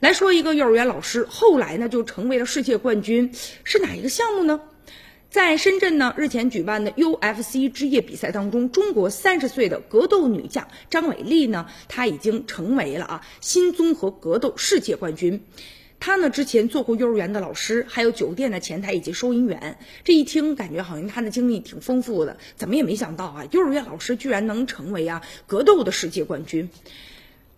来说一个幼儿园老师，后来呢就成为了世界冠军，是哪一个项目呢？在深圳呢，日前举办的 UFC 职业比赛当中，中国三十岁的格斗女将张伟丽呢，她已经成为了啊新综合格斗世界冠军。她呢之前做过幼儿园的老师，还有酒店的前台以及收银员。这一听感觉好像她的经历挺丰富的，怎么也没想到啊，幼儿园老师居然能成为啊格斗的世界冠军。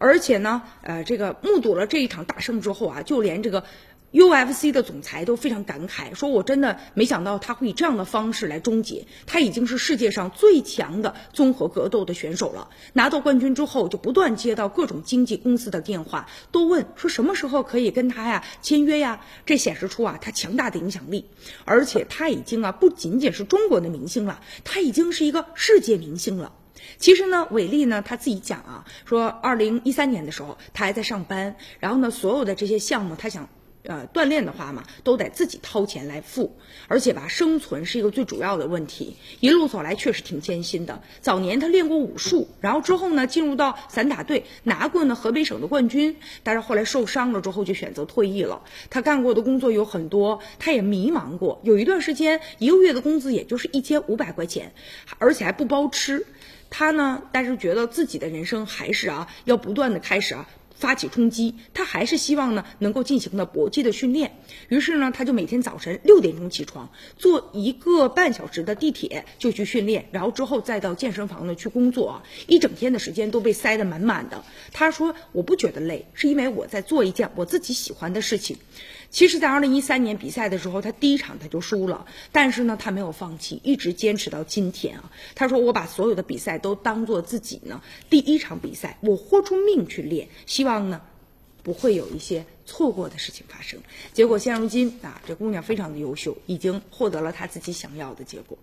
而且呢，呃，这个目睹了这一场大胜之后啊，就连这个 UFC 的总裁都非常感慨，说我真的没想到他会以这样的方式来终结。他已经是世界上最强的综合格斗的选手了。拿到冠军之后，就不断接到各种经纪公司的电话，都问说什么时候可以跟他呀签约呀？这显示出啊他强大的影响力，而且他已经啊不仅仅是中国的明星了，他已经是一个世界明星了。其实呢，伟丽呢，她自己讲啊，说二零一三年的时候，她还在上班，然后呢，所有的这些项目，她想，呃，锻炼的话嘛，都得自己掏钱来付，而且吧，生存是一个最主要的问题。一路走来确实挺艰辛的。早年她练过武术，然后之后呢，进入到散打队，拿过呢河北省的冠军，但是后来受伤了之后就选择退役了。她干过的工作有很多，她也迷茫过，有一段时间一个月的工资也就是一千五百块钱，而且还不包吃。他呢，但是觉得自己的人生还是啊，要不断的开始啊，发起冲击。他还是希望呢，能够进行的搏击的训练。于是呢，他就每天早晨六点钟起床，坐一个半小时的地铁就去训练，然后之后再到健身房呢去工作啊。一整天的时间都被塞得满满的。他说：“我不觉得累，是因为我在做一件我自己喜欢的事情。”其实，在二零一三年比赛的时候，他第一场他就输了，但是呢，他没有放弃，一直坚持到今天啊。他说：“我把所有的比赛都当做自己呢第一场比赛，我豁出命去练，希望呢不会有一些错过的事情发生。”结果现如今啊，这姑娘非常的优秀，已经获得了她自己想要的结果。